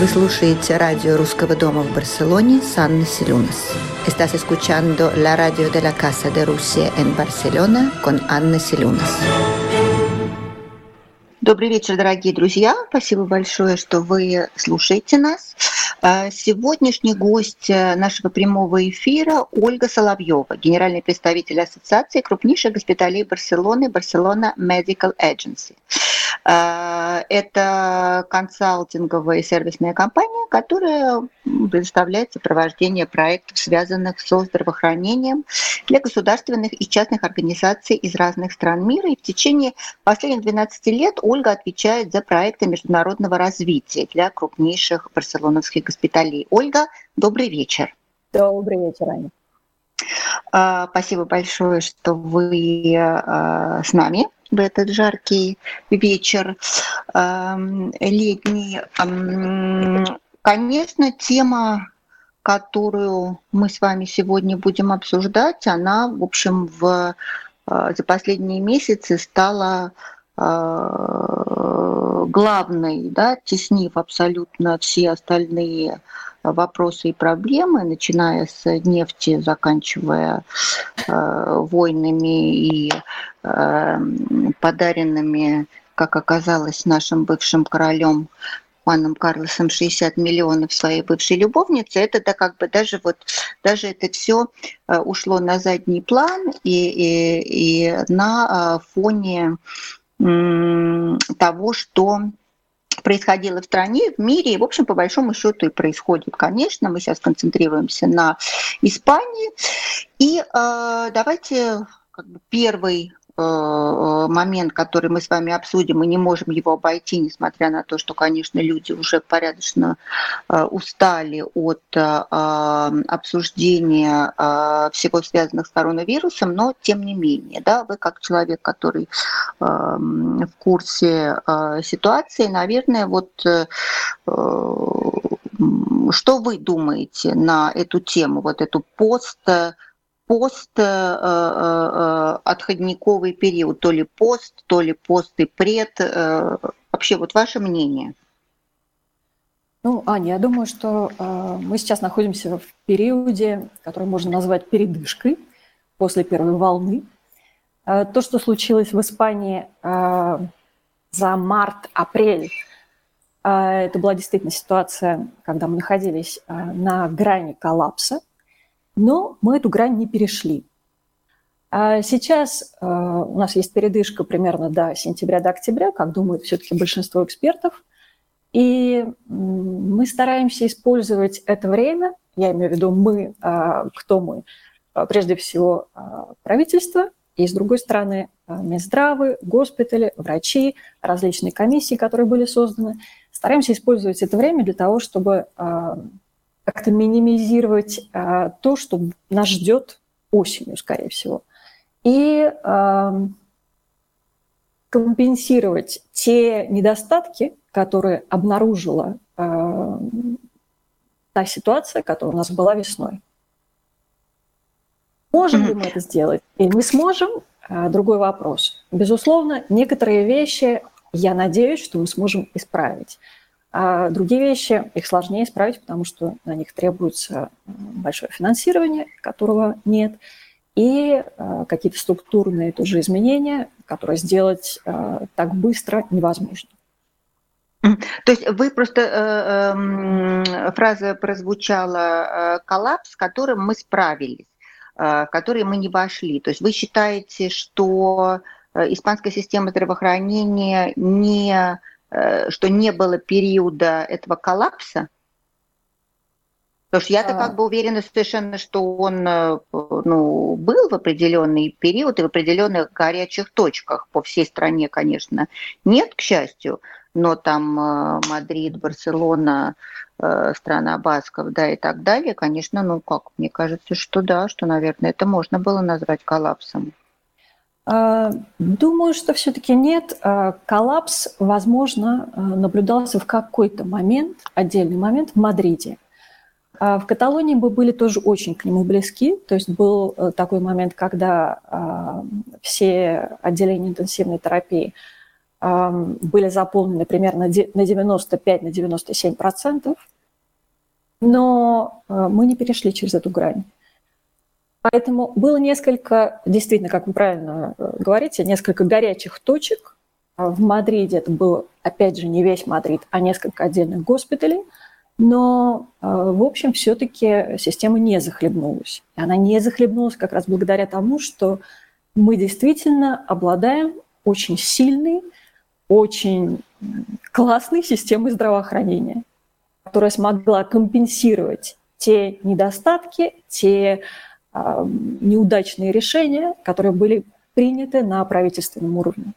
Вы слушаете радио Русского дома в Барселоне с Анной Селюнас. Estás escuchando la radio de la Casa de Rusia en Barcelona con Анна Селюнас. Добрый вечер, дорогие друзья. Спасибо большое, что вы слушаете нас. А, сегодняшний гость э, нашего прямого эфира Ольга Соловьева, генеральный представитель Ассоциации крупнейших госпиталей Барселоны, Барселона Medical Agency. А, это консалтинговая и сервисная компания, которая предоставляет сопровождение проектов, связанных со здравоохранением для государственных и частных организаций из разных стран мира. И в течение последних 12 лет Ольга отвечает за проекты международного развития для крупнейших барселоновских госпиталей. Ольга, добрый вечер. Добрый вечер, Аня. А, спасибо большое, что вы а, с нами в этот жаркий вечер летний. Конечно, тема, которую мы с вами сегодня будем обсуждать, она, в общем, в, а, за последние месяцы стала а, главной, да, теснив абсолютно все остальные вопросы и проблемы, начиная с нефти, заканчивая э, войнами и э, подаренными, как оказалось, нашим бывшим королем Хуаном Карлосом 60 миллионов своей бывшей любовницы, это да, как бы даже вот даже это все э, ушло на задний план и, и, и на э, фоне того, что происходило в стране, в мире, и, в общем, по большому счету и происходит. Конечно, мы сейчас концентрируемся на Испании. И э, давайте как бы, первый момент, который мы с вами обсудим, мы не можем его обойти, несмотря на то, что, конечно, люди уже порядочно э, устали от э, обсуждения всего связанных с коронавирусом, но тем не менее, да, вы как человек, который в курсе ситуации, наверное, вот что вы думаете на эту тему, вот эту пост пост э, э, отходниковый период, то ли пост, то ли пост и пред. Э, вообще, вот ваше мнение? Ну, Аня, я думаю, что э, мы сейчас находимся в периоде, который можно назвать передышкой после первой волны. Э, то, что случилось в Испании э, за март-апрель, э, это была действительно ситуация, когда мы находились э, на грани коллапса. Но мы эту грань не перешли. А сейчас э, у нас есть передышка примерно до сентября, до октября, как думают все-таки большинство экспертов. И мы стараемся использовать это время, я имею в виду мы, э, кто мы, э, прежде всего э, правительство, и с другой стороны Минздравы, госпитали, врачи, различные комиссии, которые были созданы. Стараемся использовать это время для того, чтобы как-то минимизировать а, то, что нас ждет осенью, скорее всего. И а, компенсировать те недостатки, которые обнаружила а, та ситуация, которая у нас была весной. Можем ли мы это сделать или не сможем? Другой вопрос. Безусловно, некоторые вещи, я надеюсь, что мы сможем исправить. А другие вещи, их сложнее исправить, потому что на них требуется большое финансирование, которого нет, и э, какие-то структурные тоже изменения, которые сделать э, так быстро невозможно. То есть вы просто э, э, фраза прозвучала э, коллапс, с которым мы справились, э, в который мы не вошли. То есть вы считаете, что э, испанская система здравоохранения не что не было периода этого коллапса? Потому что я-то как бы уверена совершенно, что он э, ну, был в определенный период и в определенных горячих точках. По всей стране, конечно, нет, к счастью, но там э, Мадрид, Барселона, страна Басков, да, и так далее, конечно, ну как, мне кажется, что да, что, наверное, это можно было назвать коллапсом. А, думаю, что все-таки нет. А, коллапс, возможно, а, наблюдался в какой-то момент, отдельный момент в Мадриде. В Каталонии мы были тоже очень к нему близки. То есть был э, такой момент, когда все отделения интенсивной терапии были заполнены примерно на 95 на 97 процентов, но мы не перешли через эту грань. Поэтому было несколько, действительно, как вы правильно говорите, несколько горячих точек. В Мадриде это был, опять же, не весь Мадрид, а несколько отдельных госпиталей – но, э, в общем, все-таки система не захлебнулась. Она не захлебнулась как раз благодаря тому, что мы действительно обладаем очень сильной, очень классной системой здравоохранения, которая смогла компенсировать те недостатки, те э, неудачные решения, которые были приняты на правительственном уровне.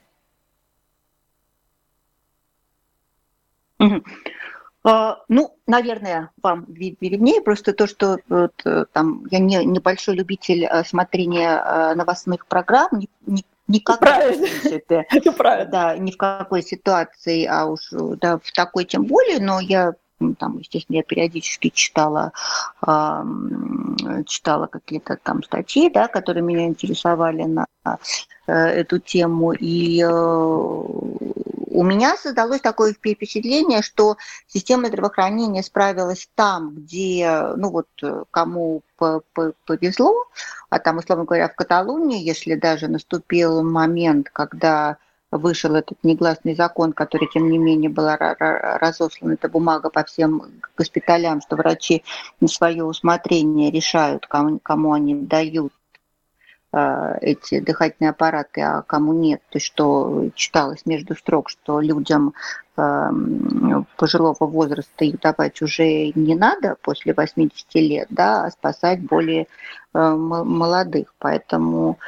А, ну, наверное, вам виднее просто то, что вот, э, там я не небольшой любитель э, смотрения э, новостных программ, ни, ни, никогда правильно. Правильно. Да, ни в какой ситуации, а уж да, в такой тем более, но я там, естественно, я периодически читала, э, читала какие-то там статьи, да, которые меня интересовали на э, эту тему, и э, у меня создалось такое впечатление, что система здравоохранения справилась там, где, ну вот, кому повезло, а там, условно говоря, в Каталонии, если даже наступил момент, когда вышел этот негласный закон, который, тем не менее, была разослана эта бумага по всем госпиталям, что врачи на свое усмотрение решают, кому, кому они дают э, эти дыхательные аппараты, а кому нет. То есть что читалось между строк, что людям пожилого возраста их давать уже не надо после 80 лет, да, а спасать более э, молодых. Поэтому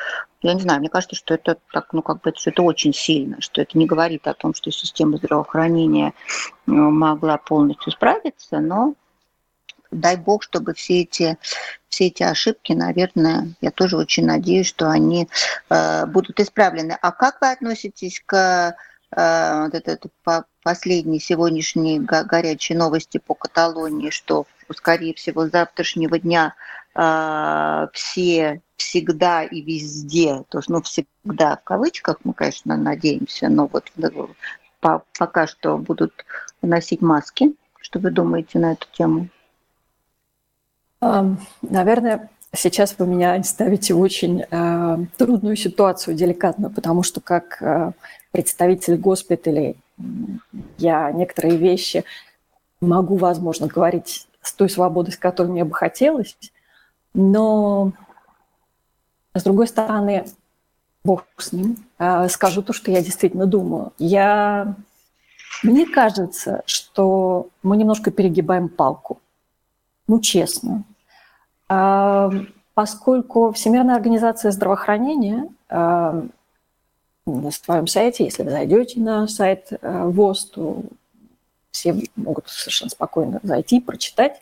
я не знаю, мне кажется, что это так, ну, как бы, что это очень сильно, что это не говорит о том, что система здравоохранения э, могла полностью справиться, но дай бог, чтобы все эти, все эти ошибки, наверное, я тоже очень надеюсь, что они э, будут исправлены. А как вы относитесь к э, вот этот по последней сегодняшней горячей новости по Каталонии, что, скорее всего, с завтрашнего дня э, все всегда и везде, то есть, ну, всегда в кавычках, мы, конечно, надеемся, но вот по, пока что будут носить маски. Что вы думаете на эту тему? Наверное, сейчас вы меня ставите в очень э, трудную ситуацию, деликатную, потому что как э, представитель госпиталей я некоторые вещи могу, возможно, говорить с той свободой, с которой мне бы хотелось, но с другой стороны, бог с ним, а, скажу то, что я действительно думаю. Я... Мне кажется, что мы немножко перегибаем палку. Ну, честно. А, поскольку Всемирная организация здравоохранения а, на своем сайте, если вы зайдете на сайт ВОЗ, то все могут совершенно спокойно зайти, прочитать.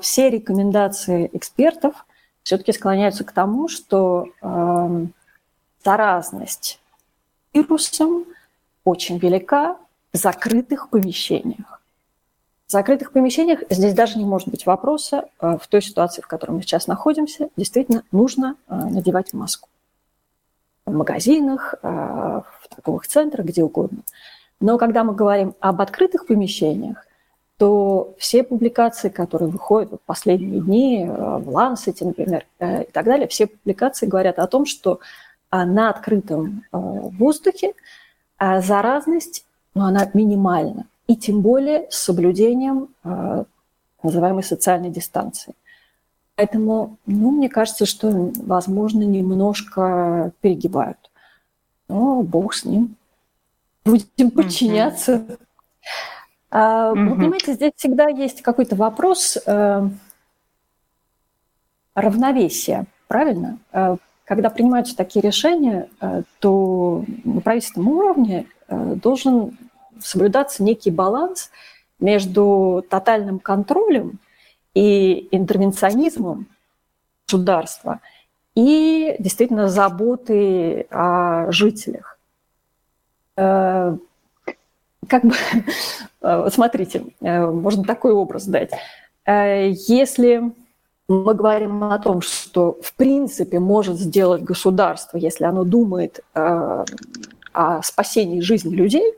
Все рекомендации экспертов – все-таки склоняются к тому, что э, заразность вирусом очень велика в закрытых помещениях. В закрытых помещениях здесь даже не может быть вопроса. Э, в той ситуации, в которой мы сейчас находимся, действительно нужно э, надевать маску. В магазинах, э, в торговых центрах, где угодно. Но когда мы говорим об открытых помещениях, то все публикации, которые выходят в последние дни э, в Lancet, например, э, и так далее, все публикации говорят о том, что э, на открытом воздухе заразность, ну, она минимальна, и тем более с соблюдением называемой социальной дистанции. Поэтому, ну, мне кажется, что, возможно, немножко перегибают. Но бог с ним. Будем подчиняться. Mm-hmm. Вы понимаете, здесь всегда есть какой-то вопрос э, равновесия, правильно? Э, когда принимаются такие решения, э, то на правительственном уровне должен соблюдаться некий баланс между тотальным контролем и интервенционизмом государства и действительно заботой о жителях как бы, э, смотрите, э, можно такой образ дать. Э, если мы говорим о том, что в принципе может сделать государство, если оно думает о спасении жизни людей,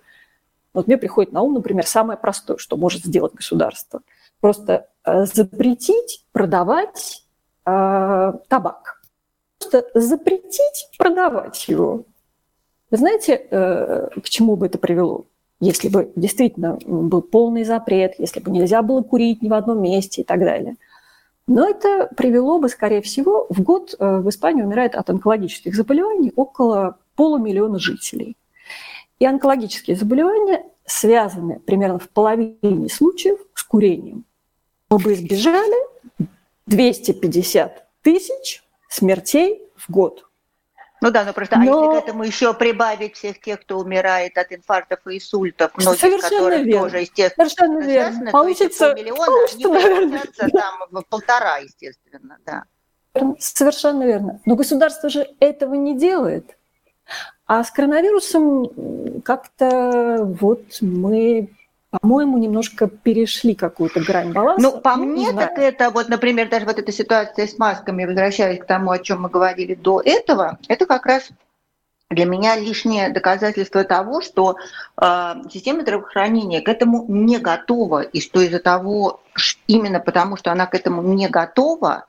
вот мне приходит на ум, например, самое простое, что может сделать государство. Просто запретить продавать э, табак. Просто запретить продавать его. Вы знаете, э, к чему бы это привело? Если бы действительно был полный запрет, если бы нельзя было курить ни в одном месте и так далее. Но это привело бы, скорее всего, в год э, в Испании умирает от онкологических заболеваний около полумиллиона жителей. И онкологические заболевания связаны примерно в половине случаев с курением. Мы бы избежали 250 тысяч смертей в год. Ну да, но просто, но... а если к этому еще прибавить всех тех, кто умирает от инфарктов и инсультов, многих Совершенно которых верно. тоже, естественно, Совершенно верно. Получится, миллиона, получится, они наверное, там в полтора, естественно, да. Совершенно верно. Но государство же этого не делает. А с коронавирусом как-то вот мы по-моему, немножко перешли какую-то грань баланса. Ну, по ну, мне, так это, вот, например, даже вот эта ситуация с масками, возвращаясь к тому, о чем мы говорили до этого, это как раз для меня лишнее доказательство того, что э, система здравоохранения к этому не готова, и что из-за того, именно потому что она к этому не готова,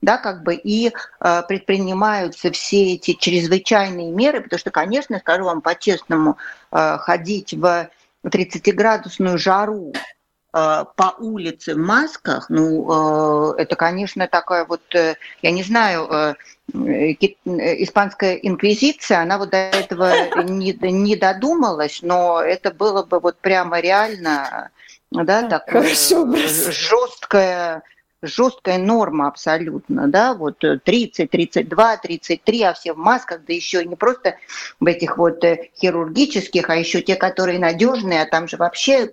да, как бы и э, предпринимаются все эти чрезвычайные меры, потому что, конечно, скажу вам по-честному, э, ходить в 30-градусную жару э, по улице в масках, ну, э, это, конечно, такая вот, э, я не знаю, испанская инквизиция, она вот до этого не, не додумалась, но это было бы вот прямо реально, да, такое жесткое жесткая норма абсолютно, да, вот 30, 32, 33, а все в масках, да еще не просто в этих вот э, хирургических, а еще те, которые надежные, а там же вообще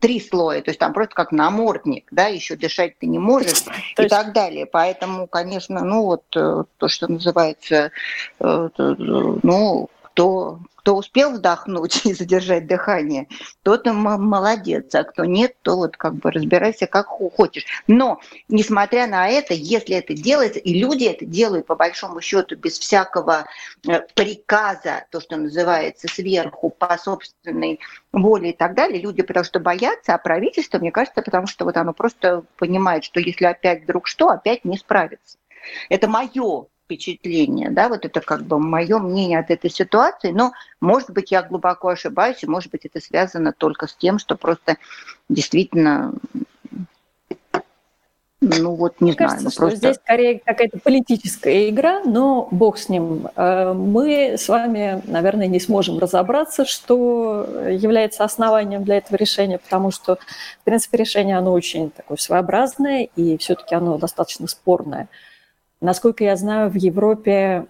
три слоя, то есть там просто как намордник, да, еще дышать ты не можешь и так далее. Поэтому, конечно, ну вот э, то, что называется, э, ну, кто кто успел вдохнуть и задержать дыхание, тот молодец, а кто нет, то вот как бы разбирайся как хочешь. Но, несмотря на это, если это делается, и люди это делают по большому счету без всякого э, приказа, то, что называется, сверху, по собственной воле и так далее, люди потому что боятся, а правительство, мне кажется, потому что вот оно просто понимает, что если опять вдруг что, опять не справится. Это мое впечатление, да, вот это как бы мое мнение от этой ситуации, но, может быть, я глубоко ошибаюсь, и, может быть, это связано только с тем, что просто действительно ну вот не Мне знаю. Кажется, ну, просто... здесь скорее какая-то политическая игра, но бог с ним. Э, мы с вами, наверное, не сможем разобраться, что является основанием для этого решения, потому что, в принципе, решение оно очень такое своеобразное, и все-таки оно достаточно спорное. Насколько я знаю, в Европе,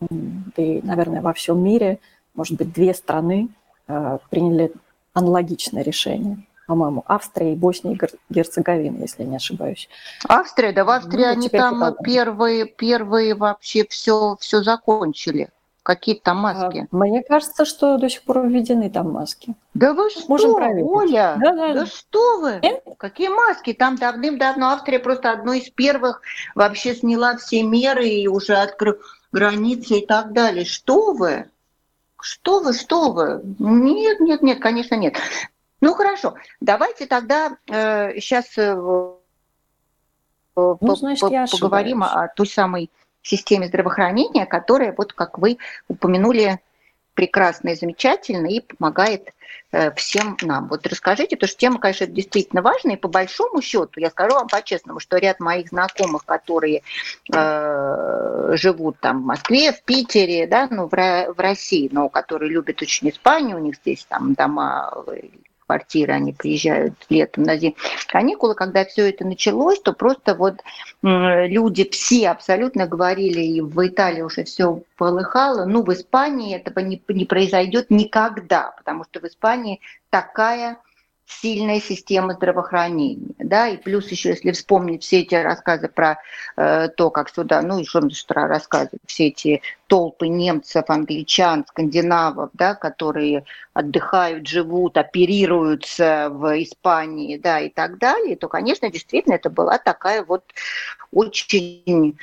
да и, наверное, во всем мире, может быть, две страны э, приняли аналогичное решение. По-моему, Австрия и Босния и Герцеговина, если я не ошибаюсь. Австрия, да в Австрии ну, они там первые, первые вообще все, все закончили. Какие там а, маски? Мне кажется, что до сих пор введены там маски. Да вы что, Можем Оля? Да, да. да что вы? Нет? Какие маски? Там давным-давно Австрия просто одной из первых вообще сняла все меры и уже открыла границы и так далее. Что вы? Что вы, что вы? Нет, нет, нет, конечно, нет. Ну хорошо, давайте тогда э, сейчас э, ну, по, значит, по, поговорим о той самой системе здравоохранения, которая, вот как вы упомянули, прекрасно и замечательно и помогает э, всем нам. Вот расскажите, потому что тема, конечно, действительно важная, и по большому счету, я скажу вам по-честному, что ряд моих знакомых, которые э, живут там в Москве, в Питере, да, ну, в, в России, но которые любят очень Испанию, у них здесь там дома квартиры, они приезжают летом на зимние каникулы, когда все это началось, то просто вот люди все абсолютно говорили, и в Италии уже все полыхало, ну в Испании этого не, не произойдет никогда, потому что в Испании такая сильная система здравоохранения, да, и плюс еще, если вспомнить все эти рассказы про э, то, как сюда, ну и что про рассказы, все эти толпы немцев, англичан, скандинавов, да, которые отдыхают, живут, оперируются в Испании, да, и так далее, то, конечно, действительно, это была такая вот очень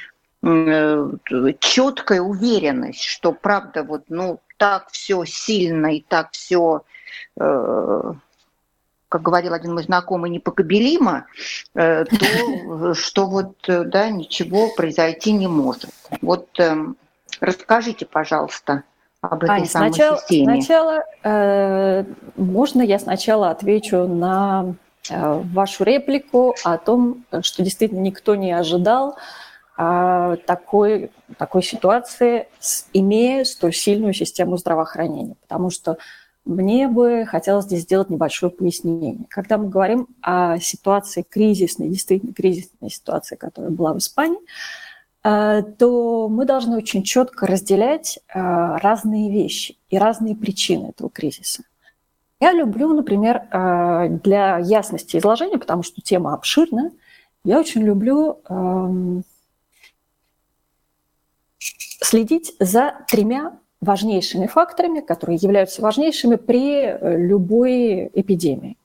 четкая уверенность, что правда вот ну так все сильно и так все как говорил один мой знакомый, непокобелимо, то что вот, да, ничего произойти не может. Вот эм, расскажите, пожалуйста, об этой Аня, самой сначала, системе. Сначала, э, можно я сначала отвечу на э, вашу реплику о том, что действительно никто не ожидал э, такой, такой ситуации, имея столь сильную систему здравоохранения. Потому что мне бы хотелось здесь сделать небольшое пояснение. Когда мы говорим о ситуации кризисной, действительно кризисной ситуации, которая была в Испании, Э, то мы должны очень четко разделять э, разные вещи и разные причины этого кризиса. Я люблю, например, э, для ясности изложения, потому что тема обширная, я очень люблю эм, следить за тремя важнейшими факторами, которые являются важнейшими при любой эпидемии.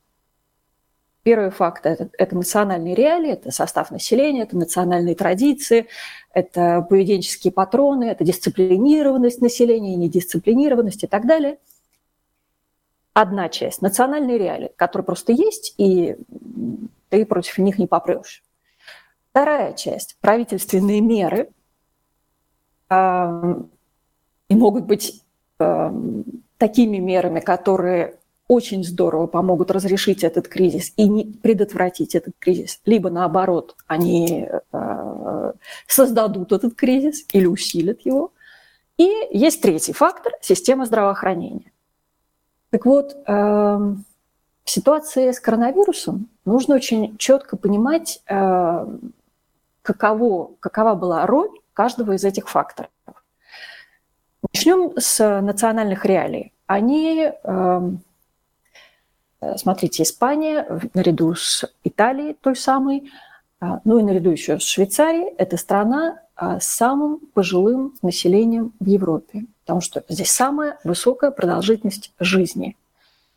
Первый факт это, – это национальные реалии, это состав населения, это национальные традиции, это поведенческие патроны, это дисциплинированность населения, недисциплинированность и так далее. Одна часть – национальные реалии, которые просто есть, и ты против них не попрешь. Вторая часть – правительственные меры, и могут быть такими мерами, которые очень здорово помогут разрешить этот кризис и не предотвратить этот кризис. Либо наоборот, они э, создадут этот кризис или усилят его. И есть третий фактор – система здравоохранения. Так вот, э, в ситуации с коронавирусом нужно очень четко понимать, э, каково, какова была роль каждого из этих факторов. Начнем с национальных реалий. Они Э, смотрите, Испания наряду с Италией той самой, а, ну и наряду еще с Швейцарией, это страна а, с самым пожилым населением в Европе, потому что здесь самая высокая продолжительность жизни.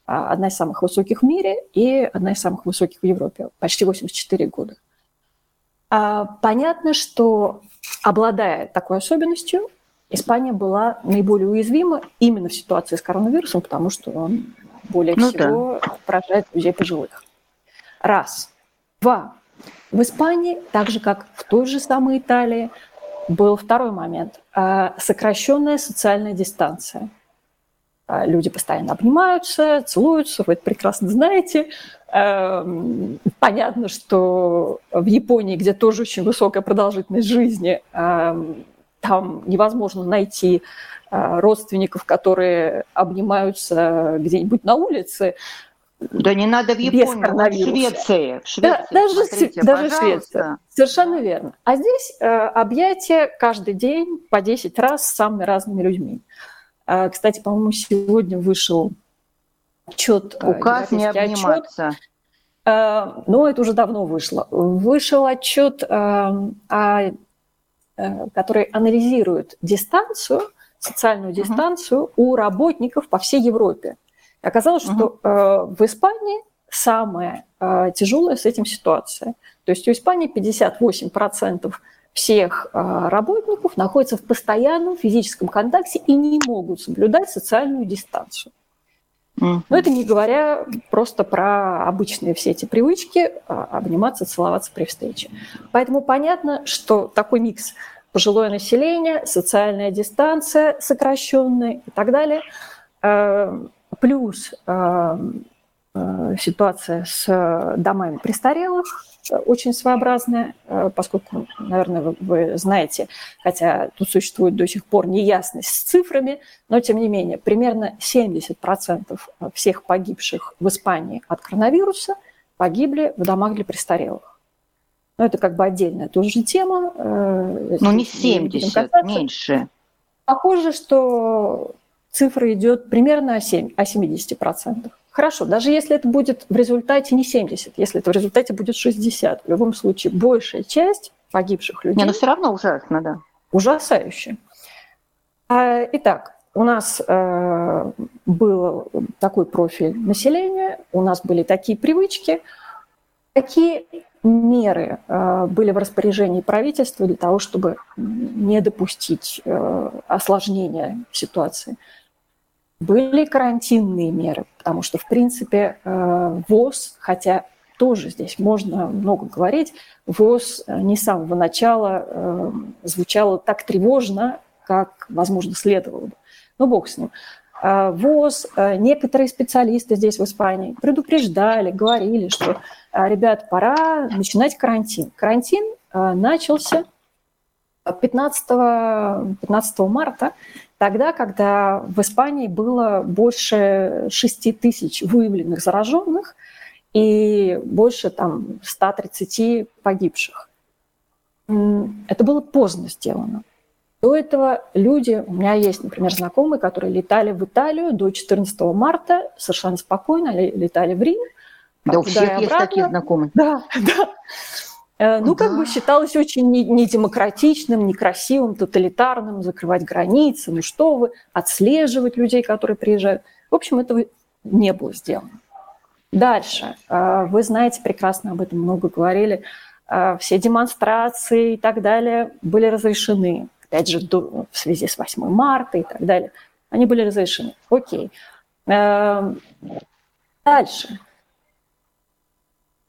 А, одна из самых высоких в мире и одна из самых высоких в Европе, почти 84 года. Понятно, что обладая такой особенностью, Испания была наиболее уязвима именно в ситуации с коронавирусом, потому что он более ну, всего да. поражает людей пожилых. Раз. Два. В Испании, так же как в той же самой Италии, был второй момент. А, сокращенная социальная дистанция. А, люди постоянно обнимаются, целуются, вы это прекрасно знаете. Эм, понятно, что в Японии, где тоже очень высокая продолжительность жизни, эм, там невозможно найти а, родственников, которые обнимаются где-нибудь на улице. Да не надо в Японию, в Швеции. В Швеции да, даже смотрите, даже Швеция. Совершенно верно. А здесь э, объятия каждый день по 10 раз с самыми разными людьми. Э, кстати, по-моему, сегодня вышел отчет. Э, Указ не обниматься. Отчет, э, но это уже давно вышло. Вышел отчет, э, о, э, который анализирует дистанцию социальную дистанцию uh-huh. у работников по всей Европе. И оказалось, uh-huh. что э, в Испании самая э, тяжелая с этим ситуация. То есть у Испании 58% всех э, работников находятся в постоянном физическом контакте и не могут соблюдать социальную дистанцию. Но это не говоря просто про обычные все эти привычки а, обниматься, целоваться при встрече. Поэтому понятно, что такой микс пожилое население, социальная дистанция сокращенная и так далее. Э, плюс э, ситуация с домами престарелых очень своеобразная, поскольку, наверное, вы знаете, хотя тут существует до сих пор неясность с цифрами, но тем не менее, примерно 70% всех погибших в Испании от коронавируса погибли в домах для престарелых. Но это как бы отдельная тоже тема. Э, ну, не 70, меньше. Похоже, что цифра идет примерно о, 7, о 70%. Хорошо, даже если это будет в результате не 70, если это в результате будет 60, в любом случае большая часть погибших людей... Не, но все равно ужасно, да. Ужасающе. А, итак, у нас э, был такой профиль населения, у нас были такие привычки – Какие меры э, были в распоряжении правительства для того, чтобы не допустить э, осложнения ситуации? Были карантинные меры, потому что, в принципе, э, ВОЗ, хотя тоже здесь можно много говорить, ВОЗ не с самого начала звучало так тревожно, как, возможно, следовало бы. Но бог с ним. ВОЗ, некоторые специалисты здесь в Испании предупреждали, говорили, что а, ребят, пора начинать карантин. Карантин а, начался 15, 15 марта, тогда, когда в Испании было больше 6 тысяч выявленных зараженных и больше там 130 погибших. Это было поздно сделано. До этого люди, у меня есть, например, знакомые, которые летали в Италию до 14 марта, совершенно спокойно летали в Рим, да, у всех есть такие знакомые. Да, да. Э, ну, да. как бы считалось очень недемократичным, некрасивым, тоталитарным, закрывать границы, ну что вы, отслеживать людей, которые приезжают. В общем, этого не было сделано. Дальше. Э, вы знаете, прекрасно об этом много говорили. Э, все демонстрации и так далее были разрешены. Опять же, в связи с 8 марта и так далее. Они были разрешены. Окей. Дальше.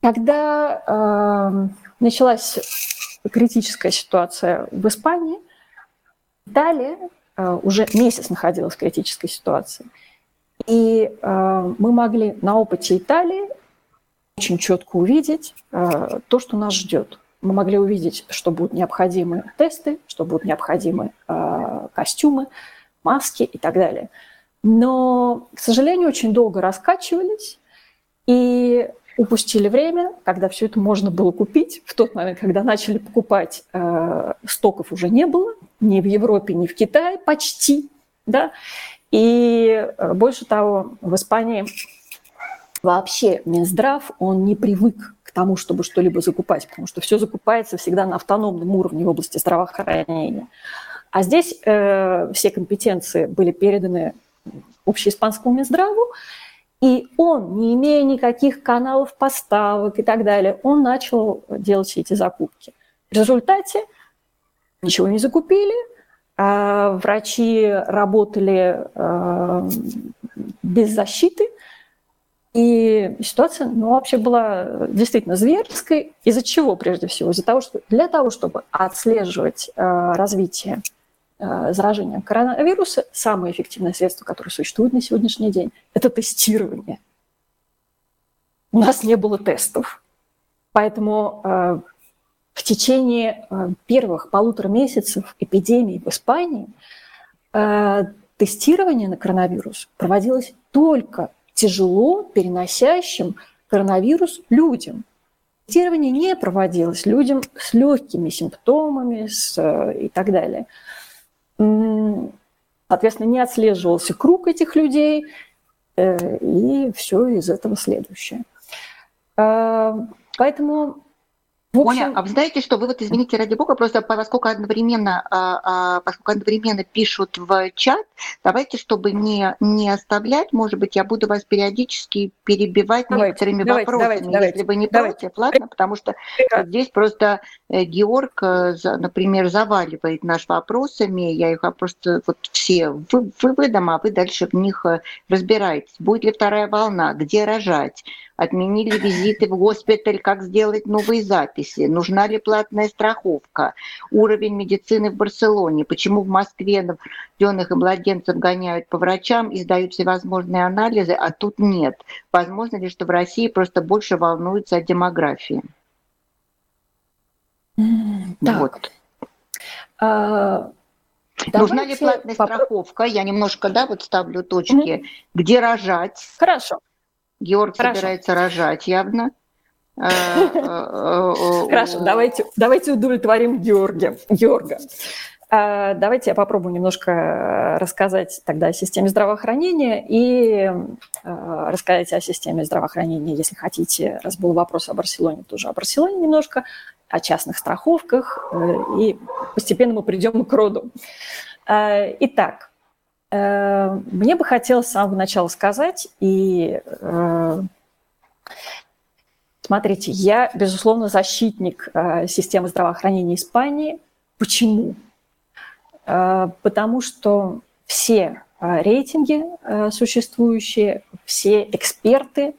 Когда началась критическая ситуация в Испании, Италия э, уже месяц находилась в критической ситуации. И э, мы могли на опыте Италии очень четко увидеть э, то, что нас ждет. Мы могли увидеть, что будут необходимы тесты, что будут необходимы костюмы, маски и так далее. Но, к сожалению, очень долго раскачивались, и упустили время, когда все это можно было купить. В тот момент, когда начали покупать, э, стоков уже не было ни в Европе, ни в Китае почти. Да? И э, больше того, в Испании вообще Минздрав, он не привык к тому, чтобы что-либо закупать, потому что все закупается всегда на автономном уровне в области здравоохранения. А здесь э, все компетенции были переданы общеиспанскому Минздраву, и он, не имея никаких каналов поставок и так далее, он начал делать все эти закупки. В результате ничего не закупили, а врачи работали э, без защиты, и ситуация, ну, вообще была действительно зверской. Из-за чего, прежде всего? Из-за того, что для того, чтобы отслеживать э, развитие заражением коронавируса, самое эффективное средство, которое существует на сегодняшний день, это тестирование. У нас не было тестов. Поэтому э, в течение э, первых полутора месяцев эпидемии в Испании тестирование на коронавирус проводилось только тяжело переносящим коронавирус людям. Тестирование не проводилось людям с легкими симптомами с, и так далее. Соответственно, не отслеживался круг этих людей, э, и все из этого следующее. Э, поэтому общем... Оля, а вы знаете, что вы вот, извините, ради бога, просто поскольку одновременно, а, а, поскольку одновременно пишут в чат, давайте, чтобы не, не оставлять, может быть, я буду вас периодически перебивать давайте, некоторыми давайте, вопросами, давайте, если вы не давайте. против, ладно? Потому что вот здесь просто э, Георг, э, например, заваливает наш вопросами, я их просто вот все вы, выводом, а вы дальше в них э, разбираетесь. Будет ли вторая волна, где рожать, отменили визиты в госпиталь, как сделать новые записи, нужна ли платная страховка, уровень медицины в Барселоне, почему в Москве рожденных и младенцев гоняют по врачам и сдают всевозможные анализы, а тут нет. Возможно ли, что в России просто больше волнуются о демографии? Так. Вот. А, Нужна ли платная страховка? Я немножко, да, вот ставлю точки. Mm-hmm. Где рожать? Хорошо. Георг Хорошо. собирается рожать явно. Э, э, э, Хорошо, давайте, давайте удовлетворим Георгия. Георга. Давайте я попробую немножко рассказать тогда о системе здравоохранения и рассказать о системе здравоохранения, если хотите, раз был вопрос о Барселоне, тоже о Барселоне немножко, о частных страховках, и постепенно мы придем к роду. Итак, Э, мне бы хотелось с самого начала сказать, и э, Смотрите, я, безусловно, защитник э, системы здравоохранения Испании. Почему? Э, потому что все э, рейтинги э, существующие, все эксперты,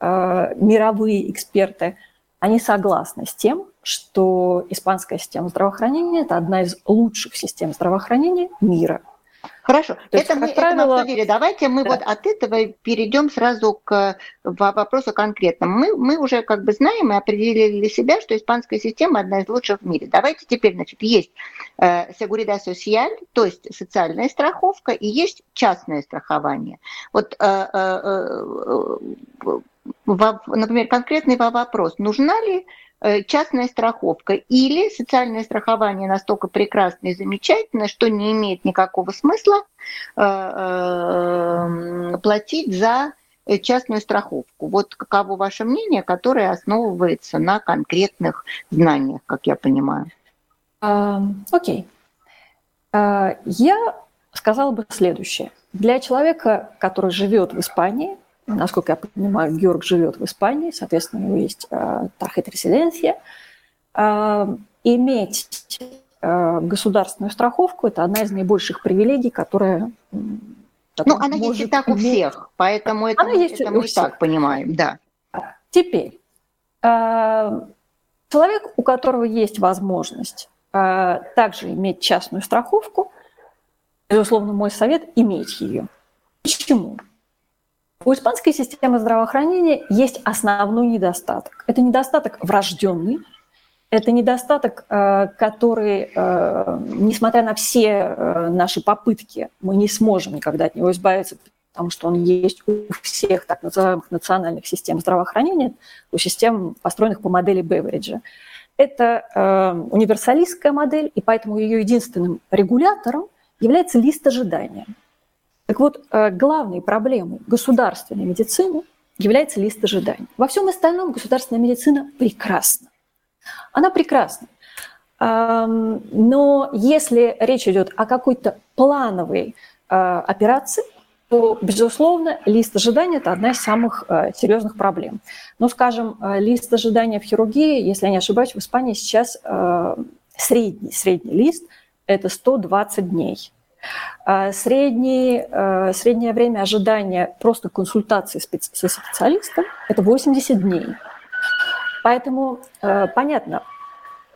мировые эксперты, они согласны с тем, что испанская система здравоохранения – это одна из лучших систем здравоохранения мира – Хорошо, То это, есть, мы, правило... это мы обсудили. Давайте мы да. вот от этого перейдем сразу к вопросу конкретному. Мы, мы уже как бы знаем и определили для себя, что испанская система одна из лучших в мире. Давайте теперь, значит, есть э, Seguridad Social, то есть социальная страховка, и есть частное страхование. Вот, э, э, э, например, конкретный вопрос, нужна ли Э, частная страховка или социальное страхование настолько прекрасно и замечательно, что не имеет никакого смысла э, э, платить за частную страховку. Вот каково ваше мнение, которое основывается на конкретных знаниях, как я понимаю? Окей. Okay. Uh, я сказала бы следующее. Для человека, который живет в Испании, Насколько я понимаю, Георг живет в Испании, соответственно, у него есть э, тархет резиденция. Э, иметь э, государственную страховку – это одна из наибольших привилегий, которая ну, она есть и так у всех, поэтому это, она есть это мы всех. так понимаем, да. Теперь, человек, у которого есть возможность также иметь частную страховку, безусловно, мой совет – иметь ее. Почему? У испанской системы здравоохранения есть основной недостаток. Это недостаток врожденный, это недостаток, э, который, э, несмотря на все э, наши попытки, мы не сможем никогда от него избавиться, потому что он есть у всех так называемых национальных систем здравоохранения, у систем, построенных по модели Бевериджа. Это универсалистская модель, и поэтому ее единственным регулятором является лист ожидания – так вот, э, главной проблемой государственной медицины является лист ожиданий. Во всем остальном государственная медицина прекрасна. Она прекрасна. Но если речь идет о какой-то плановой э, операции, то, безусловно, лист ожидания – это одна из самых э, серьезных проблем. Ну, скажем, лист ожидания в хирургии, если я не ошибаюсь, в Испании сейчас средний, средний лист – это 120 дней. А средний, э, среднее время ожидания просто консультации со специалистом – это 80 дней. Поэтому э, понятно,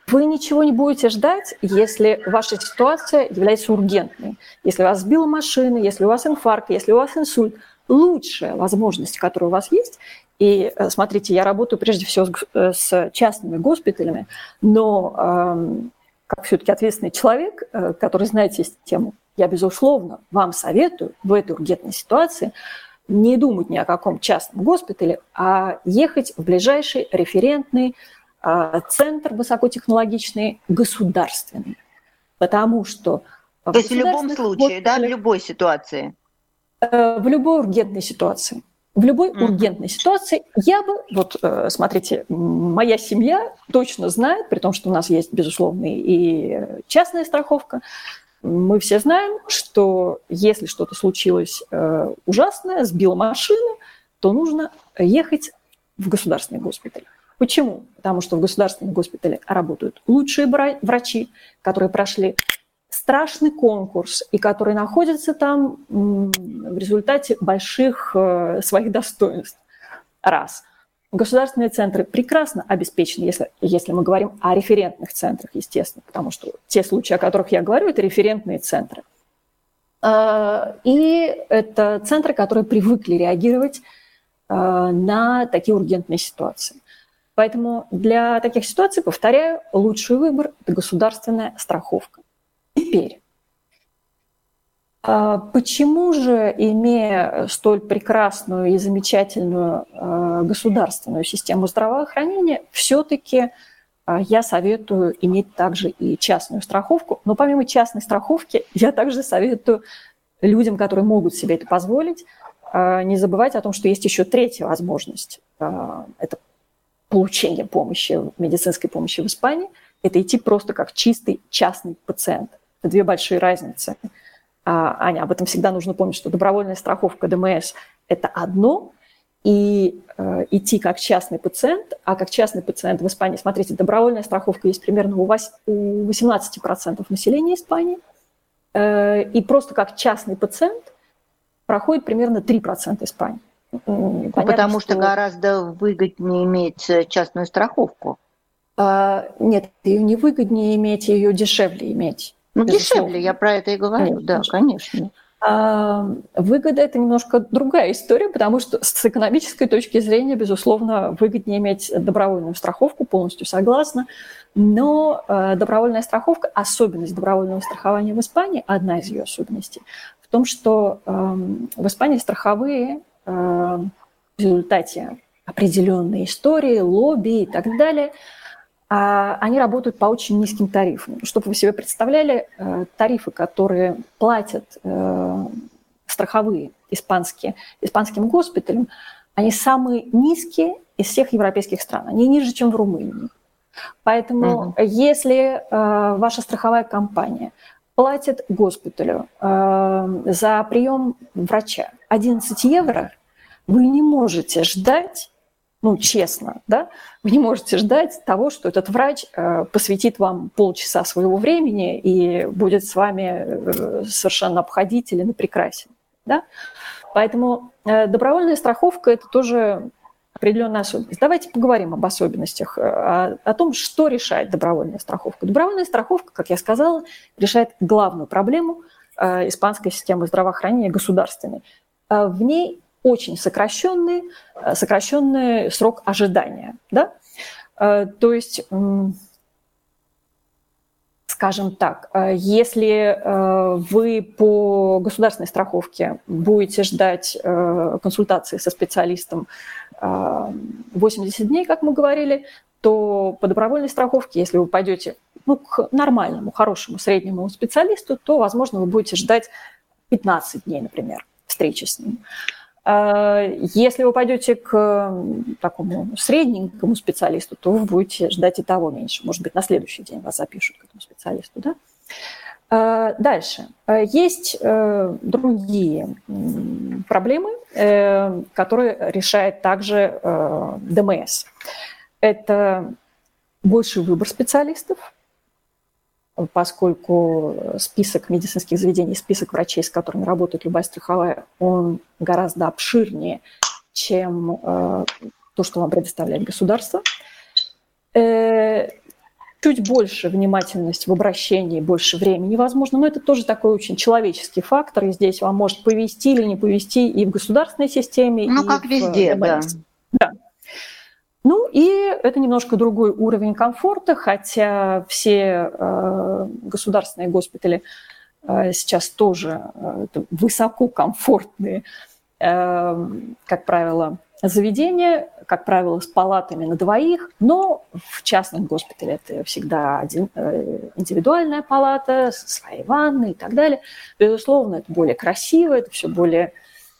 вы ничего не будете ждать, если ваша ситуация является ургентной. Если вас сбила машина, если у вас инфаркт, если у вас инсульт, лучшая возможность, которая у вас есть, и э, смотрите, я работаю прежде всего с частными госпиталями, но эм, как все-таки ответственный человек, который знает систему, я, безусловно, вам советую в этой ургентной ситуации не думать ни о каком частном госпитале, а ехать в ближайший референтный а, центр высокотехнологичный, государственный. Потому что... То есть в любом случае, да, в любой ситуации? Э, в любой ургентной ситуации. В любой mm-hmm. ургентной ситуации я бы, вот э, смотрите, моя семья точно знает, при том, что у нас есть, безусловно, и частная страховка, мы все знаем, что если что-то случилось э, ужасное, сбила машину, то нужно ехать в государственный госпиталь. Почему? Потому что в государственном госпитале работают лучшие врачи, которые прошли страшный конкурс и которые находятся там в результате больших э, своих достоинств. Раз – Государственные центры прекрасно обеспечены, если, если мы говорим о референтных центрах, естественно, потому что те случаи, о которых я говорю, это референтные центры. А, и это центры, которые привыкли реагировать а, на такие ургентные ситуации. Поэтому для таких ситуаций, повторяю, лучший выбор – это государственная страховка. Теперь, почему же, имея столь прекрасную и замечательную а, государственную систему здравоохранения, все-таки а, я советую иметь также и частную страховку. Но помимо частной страховки, я также советую людям, которые могут себе это позволить, не забывать о том, что есть еще третья возможность. Это получение помощи, медицинской помощи в Испании. Это идти просто как чистый частный пациент. Это две большие разницы. А, Аня, об этом всегда нужно помнить, что добровольная страховка ДМС – это одно, и э, идти как частный пациент, а как частный пациент в Испании, смотрите, добровольная страховка есть примерно у, вас, у 18% населения Испании, э, и просто как частный пациент проходит примерно 3% Испании. Понятно, Потому что, что гораздо выгоднее иметь э, частную страховку. А, нет, ее не выгоднее иметь, ее дешевле иметь. Ну, безусловно. дешевле, я про это и говорю, нет, да, конечно. А, выгода – это немножко другая история, потому что с экономической точки зрения, безусловно, выгоднее иметь добровольную страховку, полностью согласна. Но э, добровольная страховка, особенность добровольного страхования в Испании, одна из ее особенностей, в том, что э, в Испании страховые э, в результате определенной истории, лобби и так далее – они работают по очень низким тарифам. Чтобы вы себе представляли, э, тарифы, которые платят э, страховые испанские, испанским госпиталям, они самые низкие из всех европейских стран. Они ниже, чем в Румынии. Поэтому угу. если э, ваша страховая компания платит госпиталю за прием врача 11 евро, вы не можете ждать ну, честно, да, вы не можете ждать того, что этот врач э, посвятит вам полчаса своего времени и будет с вами э, совершенно обходителен и прекрасен, да. Поэтому э, добровольная страховка – это тоже определенная особенность. Давайте поговорим об особенностях, о, о том, что решает добровольная страховка. Добровольная страховка, как я сказала, решает главную проблему испанской системы здравоохранения государственной. В ней очень сокращенный, э, сокращенный срок ожидания. Да? Э, то есть, скажем так, э, если вы по государственной страховке будете ждать консультации со специалистом 80 дней, как мы говорили, то по добровольной страховке, если вы пойдете ну, к нормальному, хорошему, среднему специалисту, то, возможно, вы будете ждать 15 дней, например, встречи с ним. А, если вы пойдете к такому средненькому специалисту, то вы будете ждать и того меньше. Может быть, на следующий день вас запишут к этому специалисту. Да? А, дальше. А, есть э, другие проблемы, э, которые решает также э, ДМС. Это больший выбор специалистов, поскольку список медицинских заведений, список врачей, с которыми работает любая страховая, он гораздо обширнее, чем э, то, что вам предоставляет государство. Э, чуть больше внимательность в обращении, больше времени возможно, но это тоже такой очень человеческий фактор, и здесь вам может повести или не повести и в государственной системе, ну, и как в везде, да. да. Ну и это немножко другой уровень комфорта, хотя все э, государственные госпитали э, сейчас тоже э, высококомфортные, э, как правило, заведения, как правило, с палатами на двоих, но в частном госпитале это всегда один, э, индивидуальная палата, своей ванной и так далее. Безусловно, это более красиво, это все более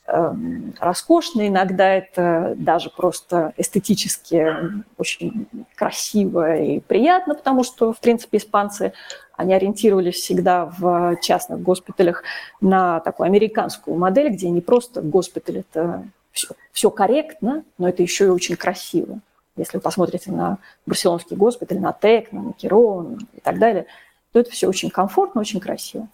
роскошно, иногда это даже просто эстетически очень красиво и приятно, потому что, в принципе, испанцы, они ориентировались всегда в частных госпиталях на такую американскую модель, где не просто госпиталь, это все, все корректно, но это еще и очень красиво. Если вы посмотрите на барселонский госпиталь, на ТЭК, на Макерон и так далее, то это все очень комфортно, очень красиво.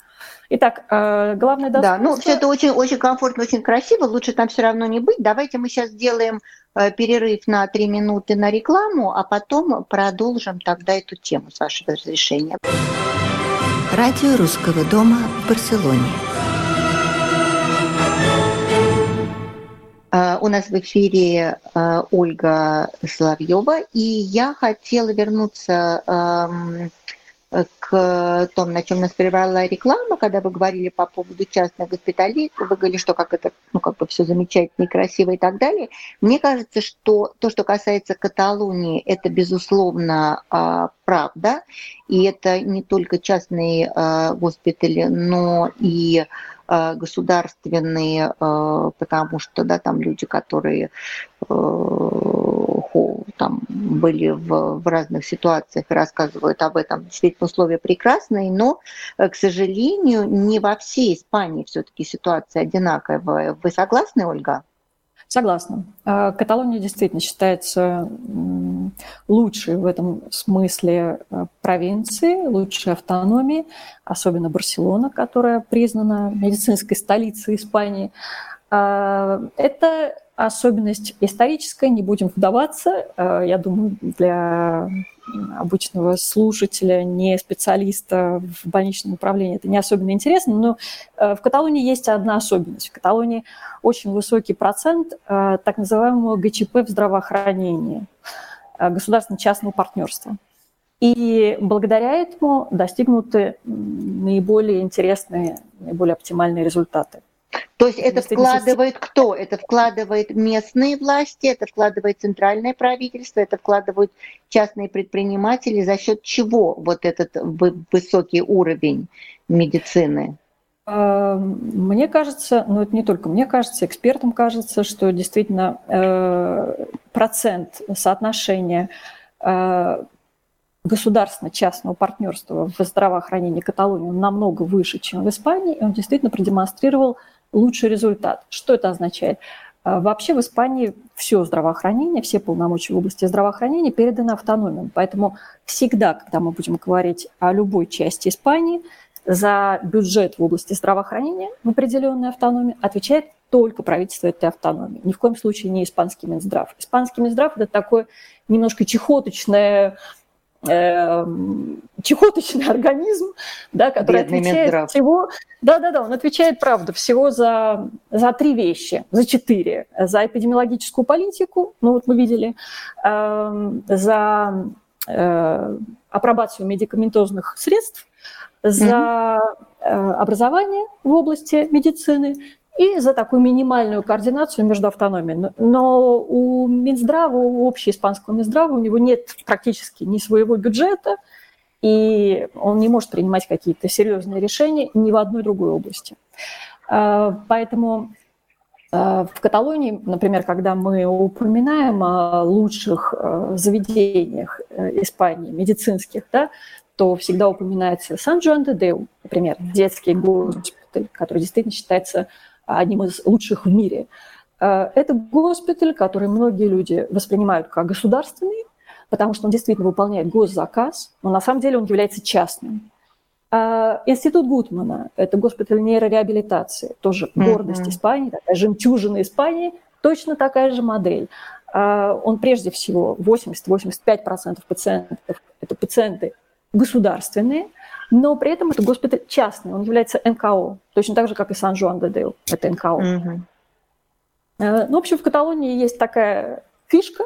Итак, э, главное достоинство... Да, ну все это очень, очень комфортно, очень красиво, лучше там все равно не быть. Давайте мы сейчас сделаем э, перерыв на три минуты на рекламу, а потом продолжим тогда эту тему с вашего разрешения. Радио Русского дома в Барселоне. Uh, у нас в эфире Ольга Соловьева, и я хотела вернуться uh, к тому, на чем нас прервала реклама, когда вы говорили по поводу частных госпиталей, вы говорили, что как это, ну, как бы все замечательно и красиво и так далее. Мне кажется, что то, что касается Каталонии, это, безусловно, а, правда, и это не только частные а, госпитали, но и а, государственные, потому что да, там люди, которые там были в, в разных ситуациях и рассказывают об этом. Действительно, условия прекрасные, но, э, к сожалению, не во всей Испании все-таки ситуация одинаковая. Вы согласны, Ольга? Согласна. А, Каталония действительно считается лучшей в этом смысле а, провинции, лучшей автономии, особенно Барселона, которая признана медицинской столицей Испании. Это особенность историческая, не будем вдаваться. Я думаю, для обычного слушателя, не специалиста в больничном управлении, это не особенно интересно, но э, в Каталонии есть одна особенность. В Каталонии очень высокий процент э, так называемого ГЧП в здравоохранении, э, государственно-частного партнерства. И благодаря этому достигнуты наиболее интересные, наиболее оптимальные результаты. То есть это вкладывает кто? Это вкладывает местные власти, это вкладывает центральное правительство, это вкладывают частные предприниматели. За счет чего вот этот высокий уровень медицины? А, мне кажется, ну это не только мне кажется, экспертам кажется, что действительно э, процент соотношения э, государственно-частного партнерства в здравоохранении Каталонии намного выше, чем в Испании, и он действительно продемонстрировал лучший результат. Что это означает? А, вообще в Испании все здравоохранение, все полномочия в области здравоохранения переданы автономиям. Поэтому всегда, когда мы будем говорить о любой части Испании, за бюджет в области здравоохранения в определенной автономии отвечает только правительство этой автономии. Ни в коем случае не испанский Минздрав. Испанский Минздрав – это такое немножко чехоточное э, чехоточный организм, да, который Бедный отвечает Минздрав. всего... Да-да-да, он отвечает, правда, всего за, за три вещи, за четыре. За эпидемиологическую политику, ну вот мы видели, э, за э, апробацию медикаментозных средств, за э, образование в области медицины и за такую минимальную координацию между автономиями. Но у Минздрава, у общеиспанского Минздрава, у него нет практически ни своего бюджета, и он не может принимать какие-то серьезные решения ни в одной другой области. А, поэтому а, в Каталонии, например, когда мы упоминаем о лучших а, заведениях э, Испании, медицинских, да, то всегда упоминается Сан-Жуан-де-Деу, например, детский госпиталь, который действительно считается одним из лучших в мире. Э, это госпиталь, который многие люди воспринимают как государственный, потому что он действительно выполняет госзаказ, но на самом деле он является частным. Э, Институт Гутмана – это госпиталь нейрореабилитации, тоже гордость mm-hmm. Испании, такая жемчужина Испании, точно такая же модель. Э, он прежде всего 80-85% пациентов – это пациенты государственные, но при этом это госпиталь частный, он является НКО, точно так же, как и Сан-Жуан-де-Деу, это НКО. Mm-hmm. Ну, в общем, в Каталонии есть такая фишка,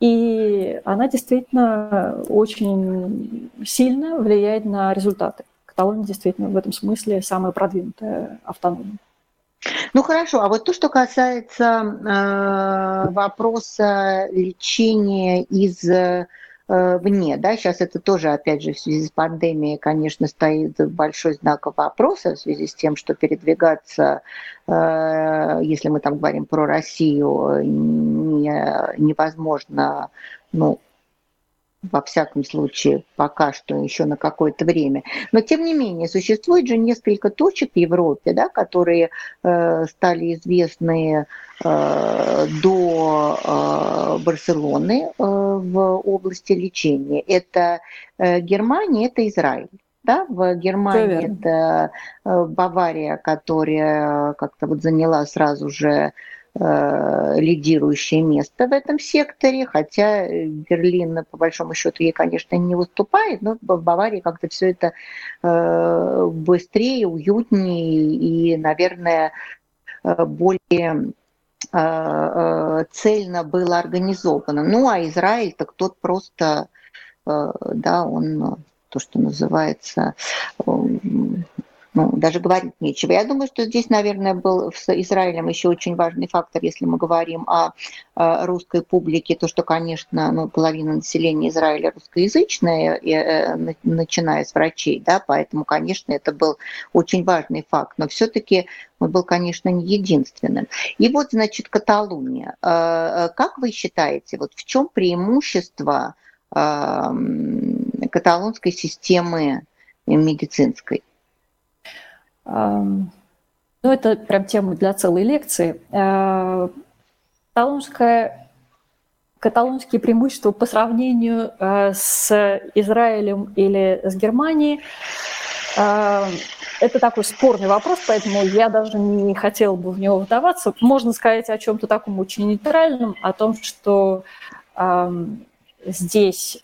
и она действительно очень сильно влияет на результаты. Каталония действительно в этом смысле самая продвинутая автономия. Ну хорошо, а вот то, что касается э, вопроса лечения из Э, вне, да, сейчас это тоже, опять же, в связи с пандемией, конечно, стоит большой знак вопроса в связи с тем, что передвигаться, э, если мы там говорим про Россию, не, невозможно, ну, во всяком случае, пока что еще на какое-то время. Но, тем не менее, существует же несколько точек в Европе, да, которые э, стали известны э, до э, Барселоны э, в области лечения. Это э, Германия, это Израиль. Да, в Германии это э, Бавария, которая как-то вот заняла сразу же лидирующее место в этом секторе, хотя Берлин, по большому счету, ей, конечно, не выступает, но в Баварии как-то все это э, быстрее, уютнее и, наверное, э, более цельно было организовано. Ну, а Израиль, так тот просто, да, он то, что называется, ну, даже говорить нечего. Я думаю, что здесь, наверное, был с Израилем еще очень важный фактор, если мы говорим о, о русской публике, то, что, конечно, ну, половина населения Израиля русскоязычная, и, э, начиная с врачей, да, поэтому, конечно, это был очень важный факт, но все-таки он был, конечно, не единственным. И вот, значит, Каталуния. Э, э, как вы считаете, вот в чем преимущество каталонской системы медицинской? Ну, это прям тема для целой лекции. Э, каталонское, каталонские преимущества по сравнению э, с Израилем или с Германией это такой спорный вопрос, поэтому я даже не хотела бы в него вдаваться. Можно сказать о чем-то таком очень нейтральном, о том, что здесь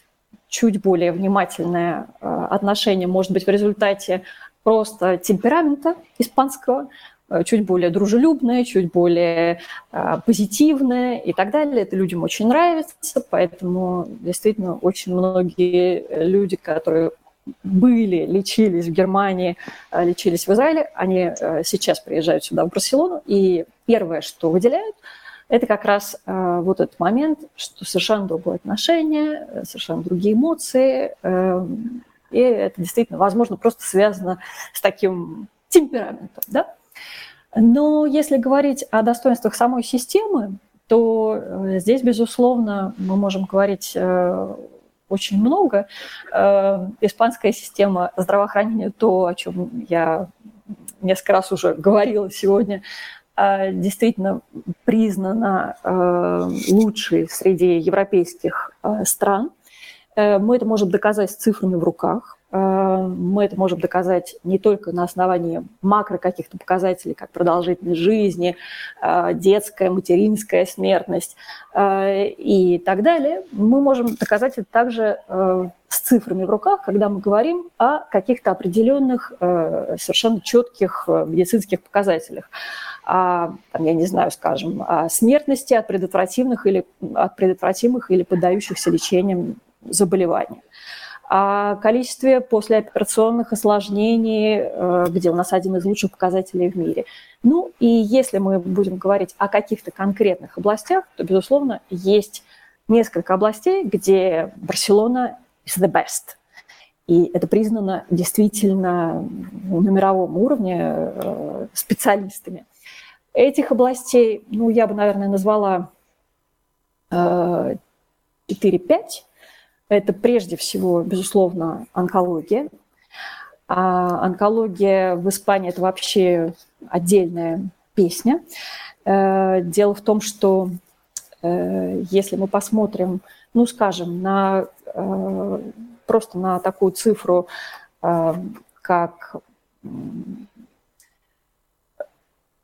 чуть более внимательное э, отношение может быть в результате просто темперамента испанского, э, чуть более дружелюбное, чуть более э, позитивное и так далее. Это людям очень нравится, поэтому действительно очень многие люди, которые были, лечились в Германии, лечились в Израиле, они сейчас приезжают сюда, в Барселону, и первое, что выделяют – это как раз э, вот этот момент, что совершенно другое отношение, э, совершенно другие эмоции, э, и это действительно, возможно, просто связано с таким темпераментом, да? Но если говорить о достоинствах самой системы, то э, здесь, безусловно, мы можем говорить э, очень много. Э, испанская система здравоохранения, то, о чем я несколько раз уже говорила сегодня, действительно признана лучшей среди европейских стран. Э, мы это можем доказать с цифрами в руках. Мы это можем доказать не только на основании макро каких-то показателей, как продолжительность жизни, детская, материнская смертность и так далее. Мы можем доказать это также с цифрами в руках, когда мы говорим о каких-то определенных совершенно четких медицинских показателях о, там, я не знаю, скажем, о смертности от предотвратимых или, от предотвратимых или поддающихся лечениям заболеваний о количестве послеоперационных осложнений, э, где у нас один из лучших показателей в мире. Ну и если мы будем говорить о каких-то конкретных областях, то, безусловно, есть несколько областей, где Барселона is the best. И это признано действительно на мировом уровне э, специалистами. Этих областей, ну, я бы, наверное, назвала 4-5. Э, это прежде всего, безусловно, онкология. А онкология в Испании – это вообще отдельная песня. Э, дело в том, что э, если мы посмотрим, ну, скажем, на просто на такую цифру, как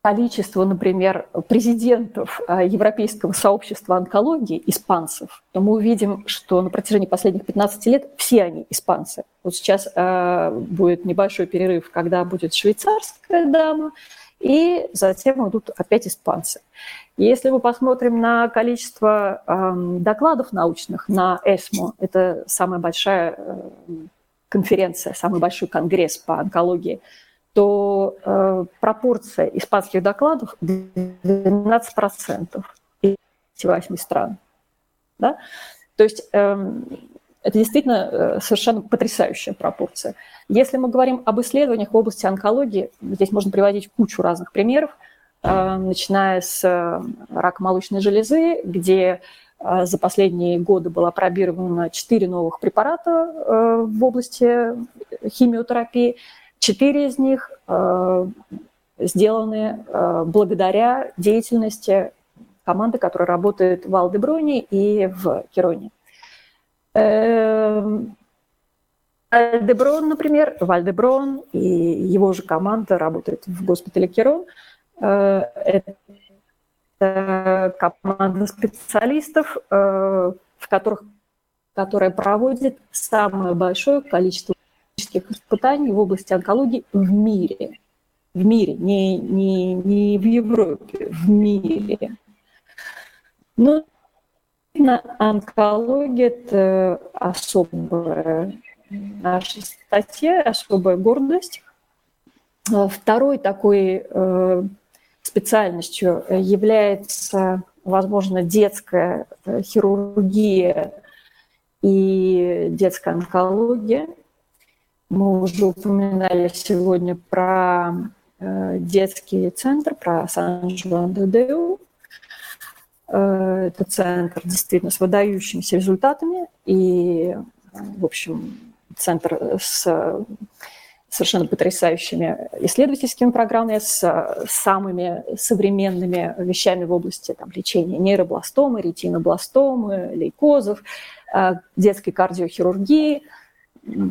количество, например, президентов а, Европейского сообщества онкологии, испанцев, то мы увидим, что на протяжении последних 15 лет все они испанцы. Вот сейчас э, будет небольшой перерыв, когда будет швейцарская дама, и затем идут опять испанцы. Если мы посмотрим на количество э, докладов научных на ЭСМО, это самая большая э, конференция, самый большой конгресс по онкологии – то э, пропорция испанских докладов 12% из 8 стран. Да? То есть э, это действительно э, совершенно потрясающая пропорция. Если мы говорим об исследованиях в области онкологии, здесь можно приводить кучу разных примеров, э, начиная с э, рака молочной железы, где за последние годы было опробировано 4 новых препарата в области химиотерапии, Четыре из них э, сделаны э, благодаря деятельности команды, которая работает в Алдеброне и в Кероне. Альдеброн, например, Вальдеброн и его же команда работает в госпитале Керон. Э, это команда специалистов, в которых, которая проводит самое большое количество испытаний в области онкологии в мире. В мире, не, не, не в Европе, в мире. Но онкология – это особая наша статья, особая гордость. Второй такой э, специальностью является, возможно, детская э, хирургия и детская онкология – мы уже упоминали сегодня про э, детский центр, про Сан-Жуан-де-Деу. Э, это центр действительно с выдающимися результатами и, в общем, центр с совершенно потрясающими исследовательскими программами с самыми современными вещами в области там, лечения нейробластомы, ретинобластомы, лейкозов, детской кардиохирургии.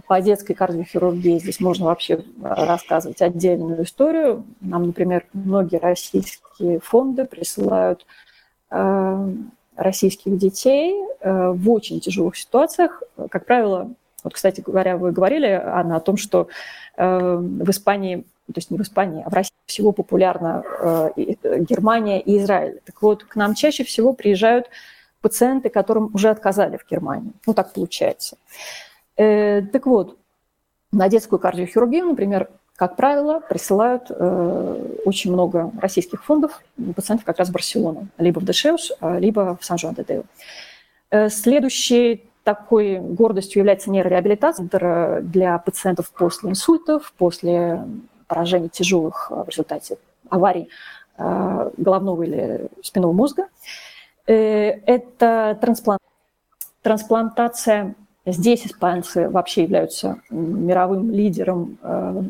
По детской кардиохирургии здесь можно вообще рассказывать отдельную историю. Нам, например, многие российские фонды присылают российских детей в очень тяжелых ситуациях. Как правило, вот, кстати говоря, вы говорили, Анна, о том, что э, в Испании, то есть не в Испании, а в России всего популярна э, Германия и Израиль. Так вот, к нам чаще всего приезжают пациенты, которым уже отказали в Германии. Ну, так получается. Э, так вот, на детскую кардиохирургию, например, как правило, присылают э, очень много российских фондов пациентов как раз в Барселону, либо в Дешеус, либо в Сан-Жуан-де-Део. Э, следующий такой гордостью является нейрореабилитация для пациентов после инсультов, после поражений тяжелых в результате аварий э, головного или спинного мозга. Э, это трансплант... трансплантация. Здесь испанцы вообще являются мировым лидером.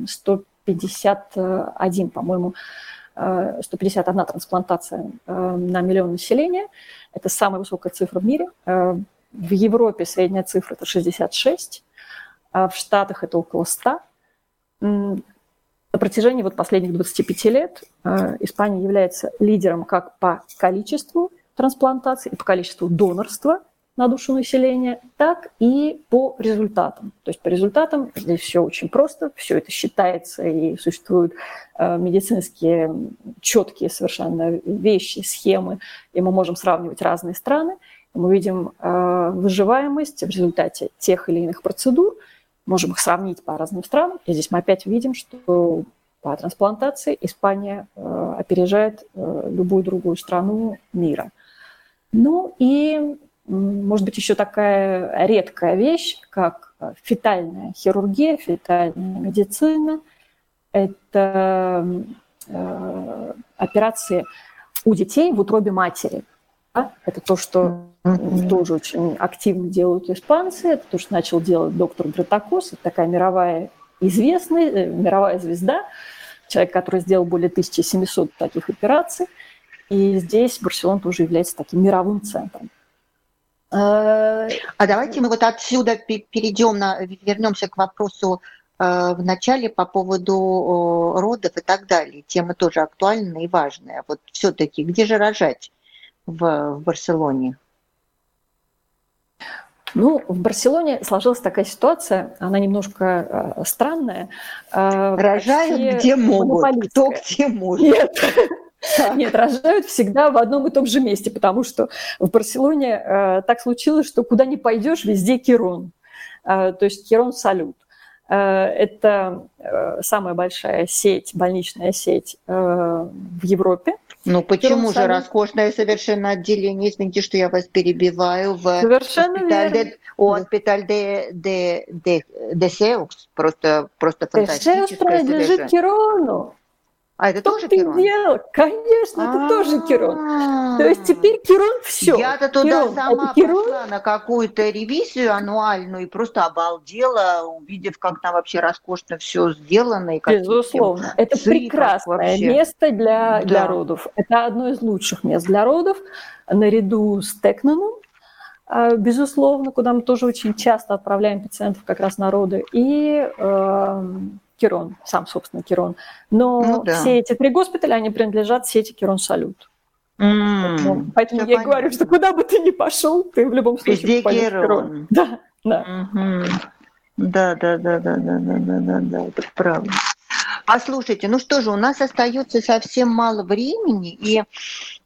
151, э, по-моему, 151 трансплантация на миллион населения. Это самая высокая цифра в мире. В Европе средняя цифра – это 66, а в Штатах это около 100. На протяжении вот последних 25 лет э, Испания является лидером как по количеству трансплантаций и по количеству донорства на душу населения, так и по результатам. То есть по результатам здесь все очень просто, все это считается и существуют э, медицинские четкие совершенно вещи, схемы, и мы можем сравнивать разные страны мы видим э, выживаемость в результате тех или иных процедур, можем их сравнить по разным странам, и здесь мы опять видим, что по трансплантации Испания э, опережает любую другую страну мира. Ну и, может быть, еще такая редкая вещь, как фетальная хирургия, фетальная медицина. Это операции у детей в утробе матери. Это то, что mm-hmm. тоже очень активно делают испанцы. Это то, что начал делать доктор Дратакос. Это такая мировая известная, э, мировая звезда. Человек, который сделал более 1700 таких операций. И здесь Барселона тоже является таким мировым центром. А давайте мы вот отсюда перейдем на, вернемся к вопросу э, в начале по поводу родов и так далее. Тема тоже актуальная и важная. Вот все-таки где же рожать в, в Барселоне? Ну, в Барселоне сложилась такая ситуация, она немножко э, странная. Э, Рожают где могут, кто где может. Нет. Нет, рожают всегда в одном и том же месте, потому что в Барселоне э, так случилось, что куда ни пойдешь, везде Кирон. Э, то есть Кирон салют. Э, это э, самая большая сеть, больничная сеть э, в Европе. Ну почему же роскошное совершенно отделение, извините, что я вас перебиваю, в Совершенно госпиталь верно. Де, госпиталь де, де, де, де Сеукс, просто, просто фантастическое Сеукс принадлежит Кирону. А это тоже Кирон? Дело? Конечно, это тоже Кирон. То есть теперь Кирон все. Я-то туда сама пошла на какую-то ревизию аннуальную и просто обалдела, увидев, как там вообще роскошно все сделано. И Безусловно. Это прекрасное место для, для родов. Это одно из лучших мест для родов, наряду с Текнаном, а, безусловно, куда мы тоже очень часто отправляем пациентов как раз на роды, и эм, Кирон, сам, собственно, Кирон. Но ну, да. все эти три госпиталя, они принадлежат сети Кирон Салют. Mm, поэтому поэтому я понятно. говорю, что куда бы ты ни пошел, ты в любом случае Везде Кирон. Да, да. Mm-hmm. Да, да, да, да, да, да, да, да, да, это правда. Послушайте, ну что же, у нас остается совсем мало времени, и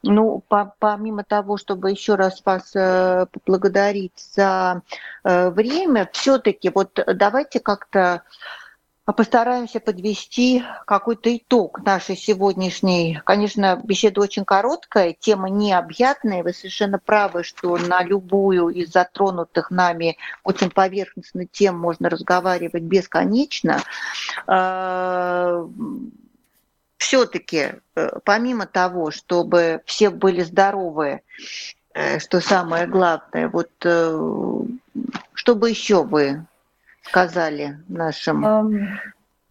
ну, по, помимо того, чтобы еще раз вас э, поблагодарить за э, время, все-таки вот давайте как-то постараемся подвести какой-то итог нашей сегодняшней. Конечно, беседа очень короткая, тема необъятная. Вы совершенно правы, что на любую из затронутых нами очень поверхностных тем можно разговаривать бесконечно. А, Все-таки, э, помимо того, чтобы все были здоровы, э, что самое главное, вот э, чтобы еще вы сказали нашим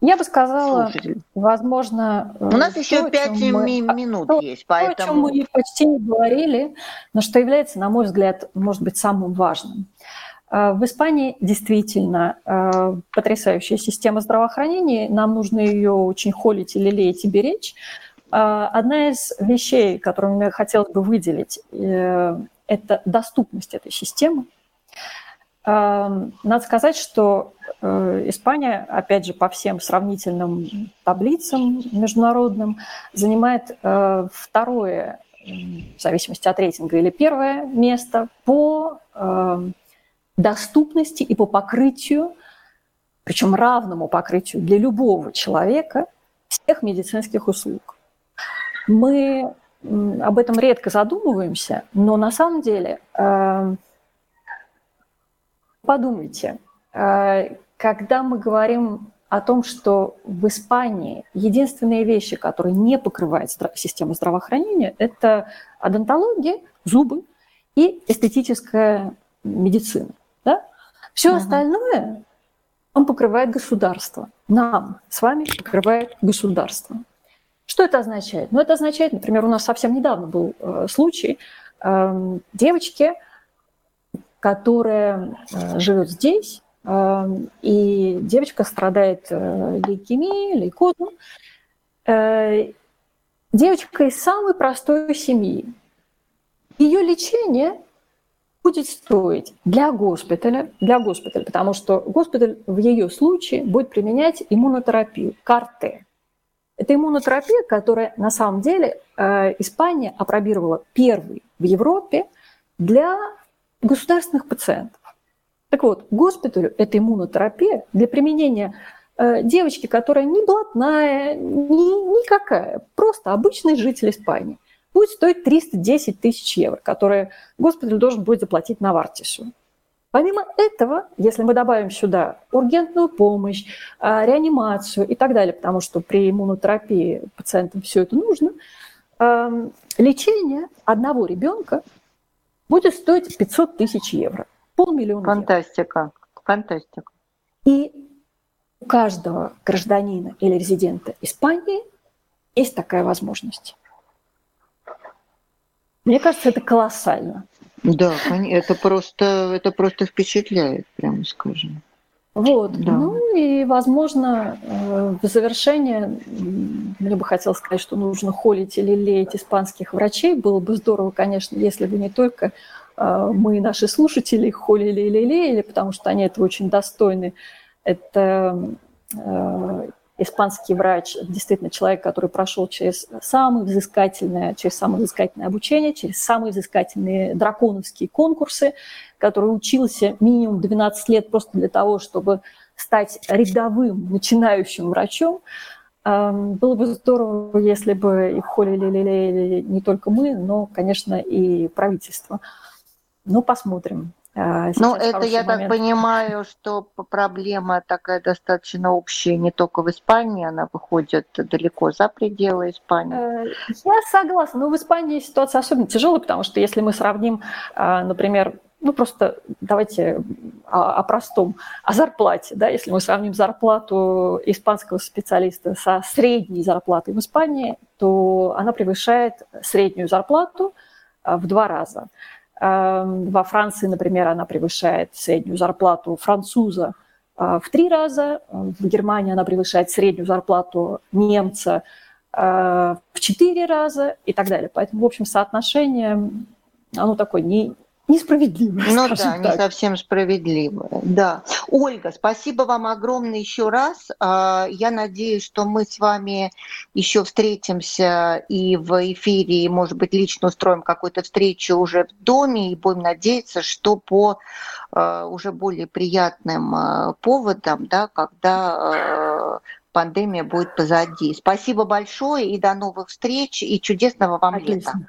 Я бы сказала, Слушатель. возможно... У нас то, еще пять мы, минут то, есть, поэтому... То, о чем мы почти не говорили, но что является, на мой взгляд, может быть, самым важным. Э, в Испании действительно э, потрясающая система здравоохранения. Нам нужно ее очень холить и лелеять и беречь. Э, одна из вещей, которую мне хотелось бы выделить, это доступность этой системы. Надо сказать, что Испания, опять же, по всем сравнительным таблицам международным, занимает второе, в зависимости от рейтинга, или первое место по доступности и по покрытию, причем равному покрытию для любого человека всех медицинских услуг. Мы об этом редко задумываемся, но на самом деле э, подумайте, э, когда мы говорим о том, что в Испании единственные вещи, которые не покрывает система здравоохранения, это одонтология, зубы и эстетическая медицина. Да? Все угу. остальное он покрывает государство. Нам с вами покрывает государство. Что это означает? Ну, это означает, например, у нас совсем недавно был э, случай э, девочки, которая э, живет здесь, э, и девочка страдает э, лейкемией, лейкозом. Девочка из самой простой семьи. Ее лечение будет стоить для госпиталя, для госпиталя, потому что госпиталь в ее случае будет применять иммунотерапию, карте. Это иммунотерапия, которая на самом деле Испания опробировала первый в Европе для государственных пациентов. Так вот, госпиталю эта иммунотерапия для применения э, девочки, которая не блатная, ни, никакая, просто обычный житель Испании – будет стоить 310 тысяч евро, которые госпиталь должен будет заплатить на Вартису. Помимо этого, если мы добавим сюда ургентную помощь, а, реанимацию и так далее, потому что при иммунотерапии пациентам все это нужно, лечение одного ребенка будет стоить 500 тысяч евро. Полмиллиона Фантастика. Евро. Фантастика. И у каждого гражданина или резидента Испании есть такая возможность. Мне кажется, это колоссально. Да, это просто, это просто впечатляет, прямо скажем. Вот, да. ну и, возможно, э, в завершение мне бы хотелось сказать, что нужно холить или леять испанских врачей. Было бы здорово, конечно, если бы не только э, мы, наши слушатели, холили или лелеяли, потому что они этого очень достойны. Это э, испанский врач, действительно человек, который прошел через самое взыскательное, через самое взыскательное обучение, через самые взыскательные драконовские конкурсы, который учился минимум 12 лет просто для того, чтобы стать рядовым начинающим врачом. Эм, было бы здорово, если бы их холили не только мы, но, конечно, и правительство. Ну, посмотрим. А, ну, это я момент. так понимаю, что проблема такая достаточно общая не только в Испании, она выходит далеко за пределы Испании. Э, я согласна, но в Испании ситуация особенно тяжелая, потому что если мы сравним, а, например, ну просто давайте о, о простом, о зарплате, да, если мы сравним зарплату испанского специалиста со средней зарплатой в Испании, то она превышает среднюю зарплату а, в два раза. Эм, во Франции, например, она превышает среднюю зарплату француза э, в три раза. В Германии она превышает среднюю зарплату немца э, в четыре раза и так далее. Поэтому, в общем, соотношение, оно такое не, несправедливое. Ну да, так. не совсем справедливое. Да. Ольга, спасибо вам огромное еще раз. А, я надеюсь, что мы с вами еще встретимся и в эфире, и, может быть, лично устроим какую-то встречу уже в доме, и будем надеяться, что по а, уже более приятным а, поводам, да, когда пандемия будет позади. Спасибо большое и до новых встреч, и чудесного вам Отлично. лета.